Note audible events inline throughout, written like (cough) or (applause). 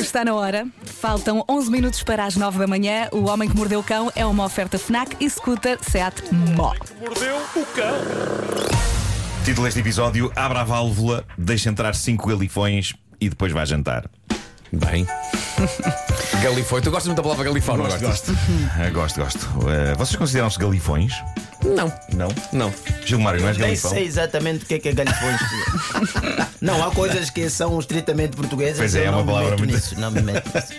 está na hora. Faltam 11 minutos para as 9 da manhã. O Homem que Mordeu o Cão é uma oferta FNAC e Scooter Seat Mó. Mordeu o cão. Título deste episódio: Abra a válvula, deixa entrar cinco galifões e depois vai jantar. Bem. (laughs) Galifões. Tu gostas muito da palavra galifão, não gostas? gosto. Gosto, (laughs) gosto. Eh, vocês consideram-se galifões? Não. Não? Não. Gilmário, não és Nem galifão? sei exatamente o que é que é galhofões. (laughs) não, há coisas que são estritamente portuguesas. Pois é, eu é uma não me palavra meto muito- nisso, não me meto nisso.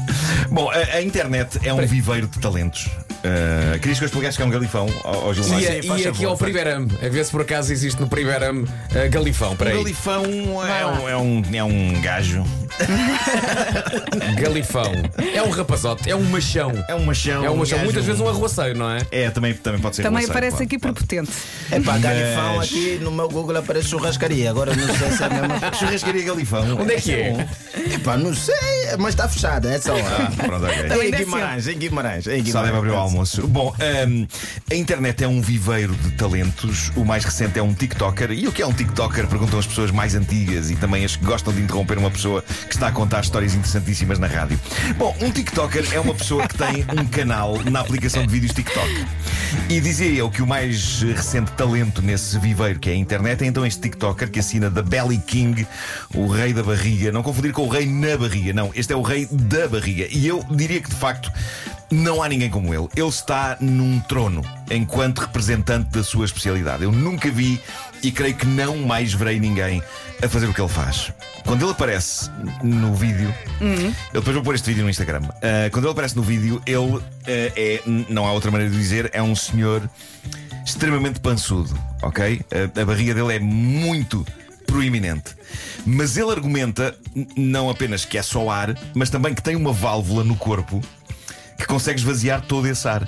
(laughs) Bom, a, a internet é um viveiro de talentos. Uh, querias que eu explicasse que é um galifão ao, ao Gilmário? E, e aqui ao Primeiro a ver se por acaso existe no Primeiro Galifão. Um Peraí. galifão é um, é, um, é um gajo. (laughs) Galifão. É um rapazote, é um machão. É um machão. É um machão. gajo- Muitas vezes um arruaceiro, não é? É, também, também pode ser Também roceiro, aparece claro, aqui claro. prepotente. É pá, galifão aqui no meu Google aparece churrascaria. Agora não sei se é coisa. (laughs) Churrascaria galifão. Onde é que é? É pá, não sei, mas está fechada, é só Ah, pronto, ok. Também Em deve Guimarães, em Guimarães, em Só deve Guimarães. abrir o almoço. Bom, hum, a internet é um viveiro de talentos. O mais recente é um TikToker. E o que é um TikToker? Perguntam as pessoas mais antigas e também as que gostam de interromper uma pessoa que está a contar histórias interessantíssimas na rádio. Bom, um TikToker é uma pessoa que tem um canal na aplicação de vídeos TikTok. E dizia eu que o mais recente talento nesse viveiro que é a internet é então este TikToker que assina da Belly King, o rei da barriga. Não confundir com o rei na barriga, não. Este é o rei da barriga. E eu diria que de facto não há ninguém como ele. Ele está num trono enquanto representante da sua especialidade. Eu nunca vi e creio que não mais verei ninguém a fazer o que ele faz. Quando ele aparece no vídeo, eu depois vou pôr este vídeo no Instagram. Ah, quando ele aparece no vídeo, ele ah, é, não há outra maneira de dizer, é um senhor extremamente pançudo, ok? A, a barriga dele é muito proeminente. Mas ele argumenta não apenas que é só ar, mas também que tem uma válvula no corpo que consegue esvaziar todo esse ar.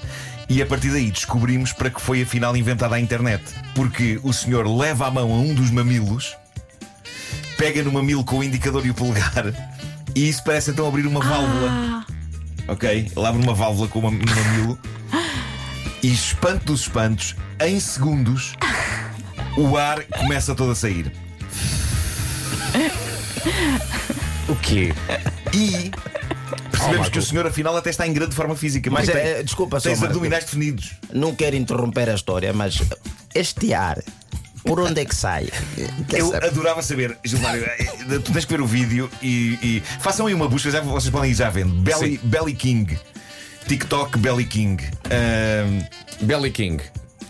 E a partir daí descobrimos para que foi afinal inventada a internet. Porque o senhor leva a mão a um dos mamilos, pega no mamilo com o indicador e o polegar, e isso parece então abrir uma válvula. Ok? Ele abre uma válvula com o mamilo e espanto dos espantos, em segundos, o ar começa todo a sair. (laughs) O quê? E percebemos que o senhor afinal até está em grande forma física. Mas porque é- tem- desculpa Tem os Marco. abdominais definidos. Não quero interromper a história, mas este ar, por onde é que sai? Quer Eu saber? adorava saber, Gilmário, eh, tu tens que ver o vídeo e, e façam aí uma busca, já, vocês podem ir já vendo. Belly, Belly King. TikTok Belly King. Belly King.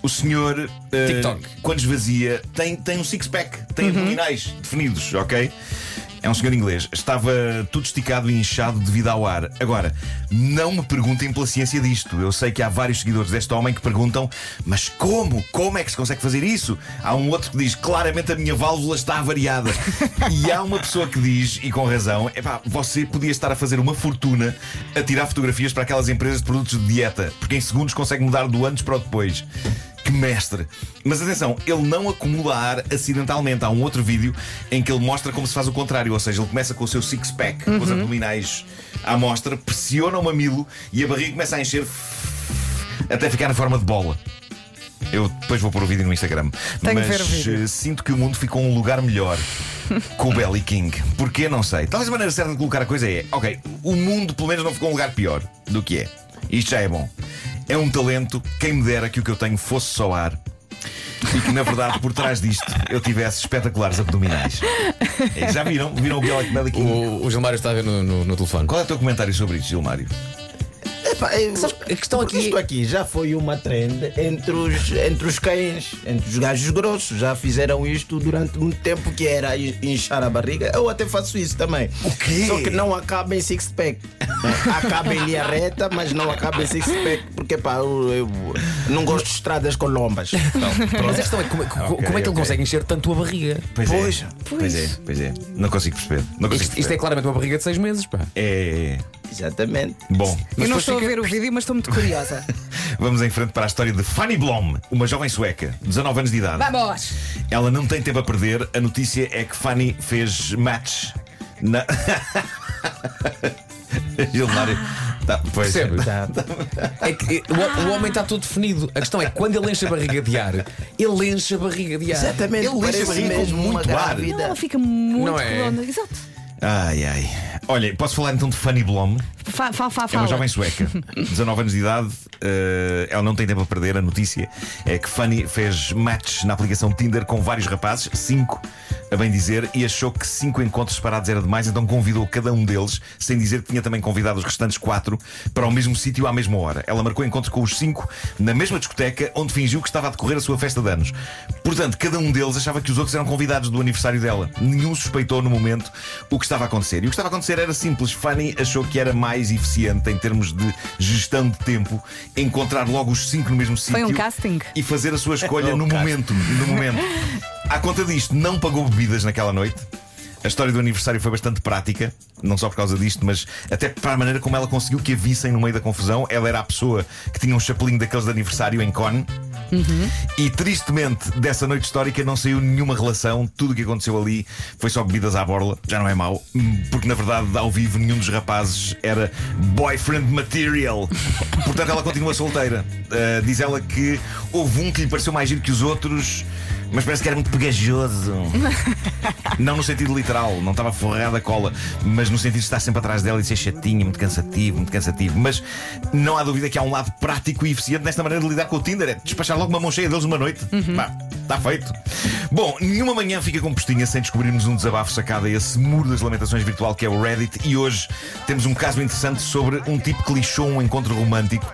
o senhor, eh, TikTok. quando esvazia, tem, tem um six-pack, tem abdominais definidos, ok? É um senhor inglês. Estava tudo esticado e inchado devido ao ar. Agora, não me perguntem pela ciência disto. Eu sei que há vários seguidores deste homem que perguntam: mas como? Como é que se consegue fazer isso? Há um outro que diz: claramente a minha válvula está avariada. (laughs) e há uma pessoa que diz, e com razão: epá, você podia estar a fazer uma fortuna a tirar fotografias para aquelas empresas de produtos de dieta, porque em segundos consegue mudar do antes para o depois. Que mestre! Mas atenção, ele não acumula ar acidentalmente. Há um outro vídeo em que ele mostra como se faz o contrário, ou seja, ele começa com o seu six-pack, com os abdominais à mostra, pressiona o mamilo e a barriga começa a encher até ficar na forma de bola. Eu depois vou pôr o vídeo no Instagram. Tenho Mas eh, sinto que o mundo ficou um lugar melhor (laughs) com o Belly King. Porquê? Não sei. Talvez a maneira certa de colocar a coisa é: ok, o mundo pelo menos não ficou um lugar pior do que é. Isto já é bom. É um talento, quem me dera que o que eu tenho fosse só ar. E que na verdade por trás disto eu tivesse espetaculares abdominais. É, (laughs) Já viram? Viram o Belly King? O, o Gilmário está a ver no, no, no telefone. Qual é o teu comentário sobre isto, Gilmário? Epá, eu- Sabes, a questão aqui- Isto aqui já foi uma trend entre os, entre os cães, entre os gajos grossos. Já fizeram isto durante muito tempo, que era in- inchar a barriga. Eu até faço isso também. O quê? Só que não acaba em six-pack. (laughs) acaba em linha reta, mas não acaba em six-pack, porque pá, eu, eu não gosto de estradas com lombas. (laughs) Mas a questão é como, como é que ele consegue encher tanto a barriga? Pois, Pois. é. Pois é, pois é. Não consigo perceber. Não consigo Isto, isto é perceber. claramente uma barriga de seis meses, pá. é... Exatamente. Bom, Eu não estou fica- a ver o vídeo, mas estou muito curiosa. (laughs) vamos em frente para a história de Fanny Blom, uma jovem sueca, 19 anos de idade. Vamos! Ela não tem tempo a perder. A notícia é que Fanny fez match na. (laughs) Gilmário. Tá, pois. Percebes? (laughs) É que o, o homem está todo definido. A questão é que quando ele enche a barriga de ar, ele enche a barriga de ar. Exatamente. Ele enche a barriga com muito ar. Não, ela fica muito Não é? redonda. Exato. Ai, ai. Olha, posso falar então de Fanny Blom? Fa, fa, fa, É uma jovem sueca, (laughs) 19 anos de idade. eh, ela não tem tempo a perder. A notícia é que Fanny fez match na aplicação Tinder com vários rapazes, cinco, a bem dizer, e achou que cinco encontros separados era demais, então convidou cada um deles, sem dizer que tinha também convidado os restantes quatro para o mesmo sítio à mesma hora. Ela marcou encontros com os cinco na mesma discoteca onde fingiu que estava a decorrer a sua festa de anos. Portanto, cada um deles achava que os outros eram convidados do aniversário dela. Nenhum suspeitou no momento o que estava a acontecer. E o que estava a acontecer era simples. Fanny achou que era mais eficiente em termos de gestão de tempo encontrar logo os cinco no mesmo sítio Foi um casting. e fazer a sua (laughs) escolha Um no momento. No momento. À conta disto, não pagou bebidas naquela noite. A história do aniversário foi bastante prática, não só por causa disto, mas até para a maneira como ela conseguiu que a vissem no meio da confusão. Ela era a pessoa que tinha um chapelinho daqueles de aniversário em Con. E tristemente, dessa noite histórica não saiu nenhuma relação. Tudo o que aconteceu ali foi só bebidas à borla. Já não é mau, porque na verdade, ao vivo, nenhum dos rapazes era boyfriend material. (laughs) Portanto, ela continua solteira. Uh, diz ela que houve um que lhe pareceu mais giro que os outros. Mas parece que era muito pegajoso. (laughs) Não no sentido literal, não estava forrada a cola, mas no sentido de estar sempre atrás dela e de ser chatinho, muito cansativo, muito cansativo. Mas não há dúvida que há um lado prático e eficiente nesta maneira de lidar com o Tinder, é despachar logo uma mão cheia deles numa noite. Pá, está feito. Bom, nenhuma manhã fica com postinha sem descobrirmos um desabafo sacado a esse muro das lamentações virtual que é o Reddit. E hoje temos um caso interessante sobre um tipo que lixou um encontro romântico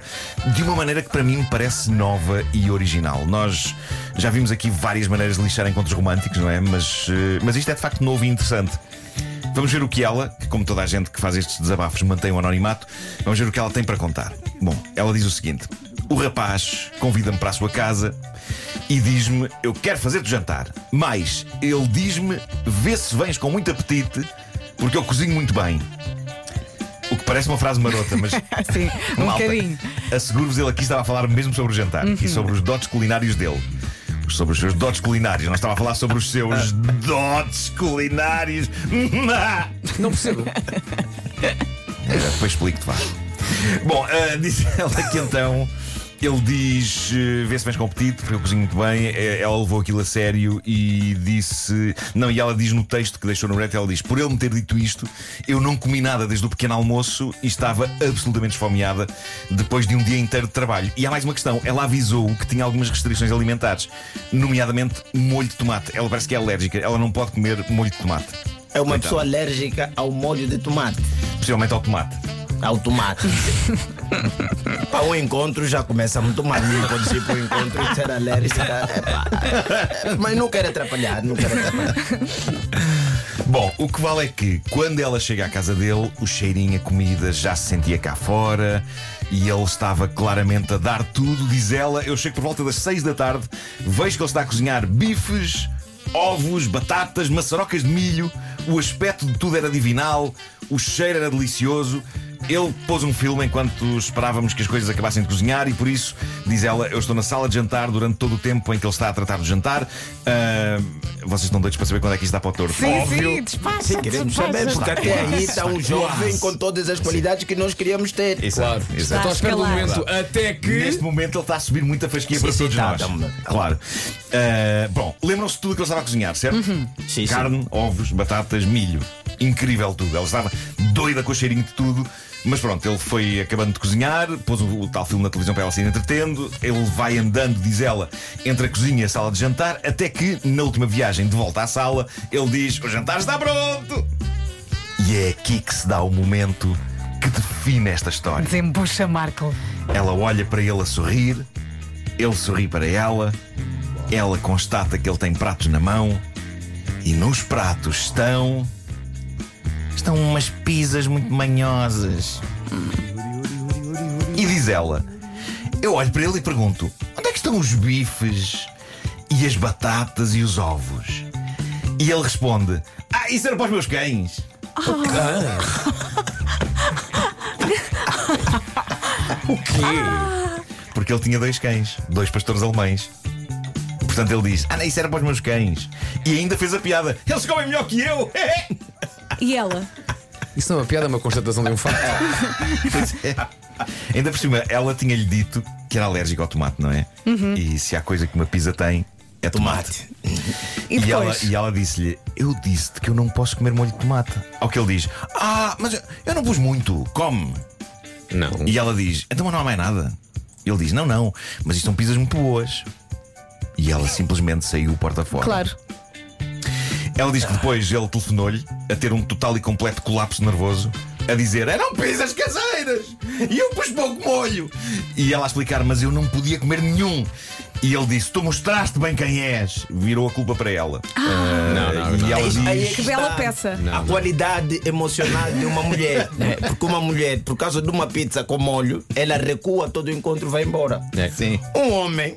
de uma maneira que para mim me parece nova e original. Nós já vimos aqui várias maneiras de lixar encontros românticos, não é? Mas, eh, mas isto é de facto novo e interessante. Vamos ver o que ela, que como toda a gente que faz estes desabafos mantém o anonimato, vamos ver o que ela tem para contar. Bom, ela diz o seguinte: O rapaz convida-me para a sua casa e diz-me: Eu quero fazer-te jantar. Mas ele diz-me: Vê se vens com muito apetite, porque eu cozinho muito bem. O que parece uma frase marota, mas (laughs) Sim, um Malta, bocadinho. Asseguro-vos, ele aqui estava a falar mesmo sobre o jantar e sobre os dotes culinários dele. Sobre os seus dotes culinários. Não estava a falar sobre os seus (laughs) dotes culinários. (laughs) Não percebo. Depois explico-te, vá. Bom, eh, diz ela que então. Ele diz: eh, vê se vens com apetite, porque eu cozinho muito bem. Eh, Ela levou aquilo a sério e disse. Não, e ela diz no texto que deixou no Reddit: ela diz, por ele me ter dito isto, eu não comi nada desde o pequeno almoço e estava absolutamente esfomeada depois de um dia inteiro de trabalho. E há mais uma questão: ela avisou que tinha algumas restrições alimentares, nomeadamente molho de tomate. Ela parece que é alérgica, ela não pode comer molho de tomate. É uma Coitada. pessoa alérgica ao molho de tomate. Possivelmente ao tomate. Ao tomate. (laughs) Para um encontro já começa muito mal. Não pode ser para um encontro e ser alérgica. Epá. Mas não quero atrapalhar, não quero atrapalhar. Bom, o que vale é que quando ela chega à casa dele, o cheirinho a comida já se sentia cá fora e ele estava claramente a dar tudo. Diz ela: Eu chego por volta das 6 da tarde, vejo que ele está a cozinhar bifes, ovos, batatas, maçarocas de milho. O aspecto de tudo era divinal, o cheiro era delicioso. Ele pôs um filme enquanto esperávamos que as coisas acabassem de cozinhar e por isso, diz ela, eu estou na sala de jantar durante todo o tempo em que ele está a tratar do jantar. Ah, vocês estão doidos para saber quando é que isto está para o torto. Sim, Óbvio. sim, despacha. Sim, queremos saber, despacha. porque até aí está um jovem com todas as qualidades que nós queríamos ter. Exato, Claro. exato. Estou à momento até que. Neste momento ele está a subir muita fasquia Sim, para sim, todos tá, nós. Claro. Ah, bom, lembram-se de tudo que ele estava a cozinhar, certo? Sim, sim. Carne, ovos, batatas, milho. Incrível tudo. Ela estava doida com o cheirinho de tudo. Mas pronto, ele foi acabando de cozinhar, pôs o, o tal filme na televisão para ela se entretendo. Ele vai andando, diz ela, entre a cozinha e a sala de jantar, até que, na última viagem de volta à sala, ele diz: O jantar está pronto! E é aqui que se dá o momento que define esta história. Desembucha, Marco. Ela olha para ele a sorrir, ele sorri para ela, ela constata que ele tem pratos na mão e nos pratos estão. Estão umas pizzas muito manhosas. E diz ela: Eu olho para ele e pergunto: onde é que estão os bifes e as batatas e os ovos? E ele responde: Ah, isso era para os meus cães. O quê? (laughs) Porque ele tinha dois cães, dois pastores alemães. Portanto, ele diz: Ah, não, isso era para os meus cães. E ainda fez a piada: Eles comem melhor que eu! (laughs) E ela? Isso não é uma piada, é uma constatação de um facto. Pois é. Ainda por cima, ela tinha-lhe dito que era alérgica ao tomate, não é? E se há coisa que uma pizza tem, é tomate. Tomate. E E ela, e ela disse-lhe: Eu disse-te que eu não posso comer molho de tomate. Ao que ele diz: Ah, mas eu, não pus muito, come. Não. E ela diz: Então mas não há mais nada. Ele diz: Não, não, mas isto são pizzas muito boas. E ela simplesmente saiu porta fora. Claro. Ela diz que depois ele telefonou-lhe a ter um total e completo colapso nervoso, a dizer: Eram pizzas caseiras! E eu pus pouco molho! E ela a explicar: Mas eu não podia comer nenhum. E ele disse: Tu mostraste bem quem és. Virou a culpa para ela. Ah, Não, não, e não. ela diz: Aí é Que bela peça. A qualidade emocional de uma mulher. né? (laughs) Porque uma mulher, por causa de uma pizza com molho, ela recua todo o encontro e vai embora. É. Sim. Um homem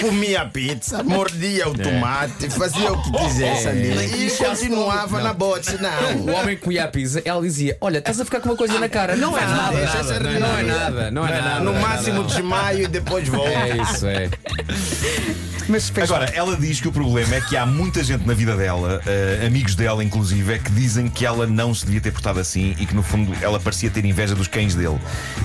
comia a pizza, mordia o tomate, fazia o que quisesse ali e continuava na bote. Não. O homem que comia a pizza, ela dizia: Olha, estás a ficar com uma coisa na cara. Não é nada. deixa ser Não é nada. Não é nada. No não é máximo desmaio e depois volta. É isso, é. Mas depois. Agora, ela diz que o problema é que há muita gente na vida dela, eh, amigos dela inclusive, é que dizem que ela não se devia ter portado assim e que no fundo ela parecia ter inveja dos cães dele.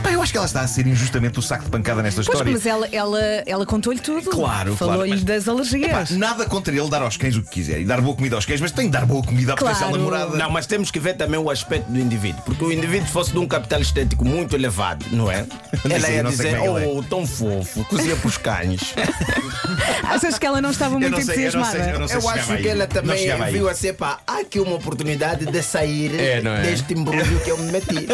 Pá, eu acho que ela está a ser injustamente o saco de pancada nesta Pois, história. mas ela, ela, ela contou-lhe tudo. Claro, Falou-lhe claro, das alergias. nada contra ele dar aos cães o que quiser e dar boa comida aos cães, mas tem de dar boa comida à Claro. potencial namorada. Não, mas temos que ver também o aspecto do indivíduo. Porque o indivíduo fosse de um capital estético muito elevado, não é? (laughs) Ela ia dizer, é ele oh, tão fofo, cozinha para os cães. (laughs) Achas que ela não estava Eu muito não sei, eu não sei, entusiasmada? eu não sei Eu acho que ela também viu assim, pá, há aqui uma oportunidade de sair É, é? deste embrulho que eu me meti.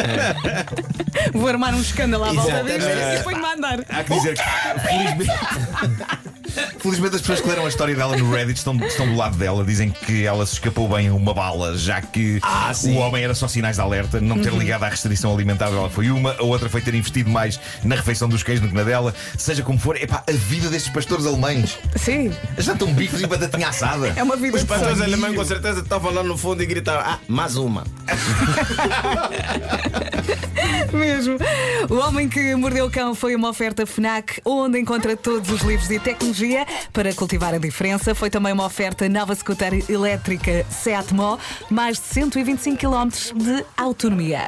(laughs) Vou armar um escândalo à volta disto e ponho-me a andar. Há que dizer que, felizmente. (laughs) Felizmente as pessoas que leram a história dela no Reddit estão, estão do lado dela. Dizem que ela se escapou bem a uma bala, já que Ah, o homem era só sinais de alerta, não ter ligado à restrição alimentar dela foi uma, a outra foi ter investido mais na refeição dos cães do que na dela. Seja como for, epá, a vida destes pastores alemães. Sim, Jantam bifes e batatinha assada. é uma vida Os de pastores alemães com certeza estavam lá no fundo e gritavam, ah, mais uma. (laughs) mesmo. O Homem que Mordeu o Cão foi uma oferta FNAC, onde encontra todos os livros e tecnologia para cultivar a diferença. Foi também uma oferta nova scooter elétrica Seat Mó, mais de 125 km de autonomia.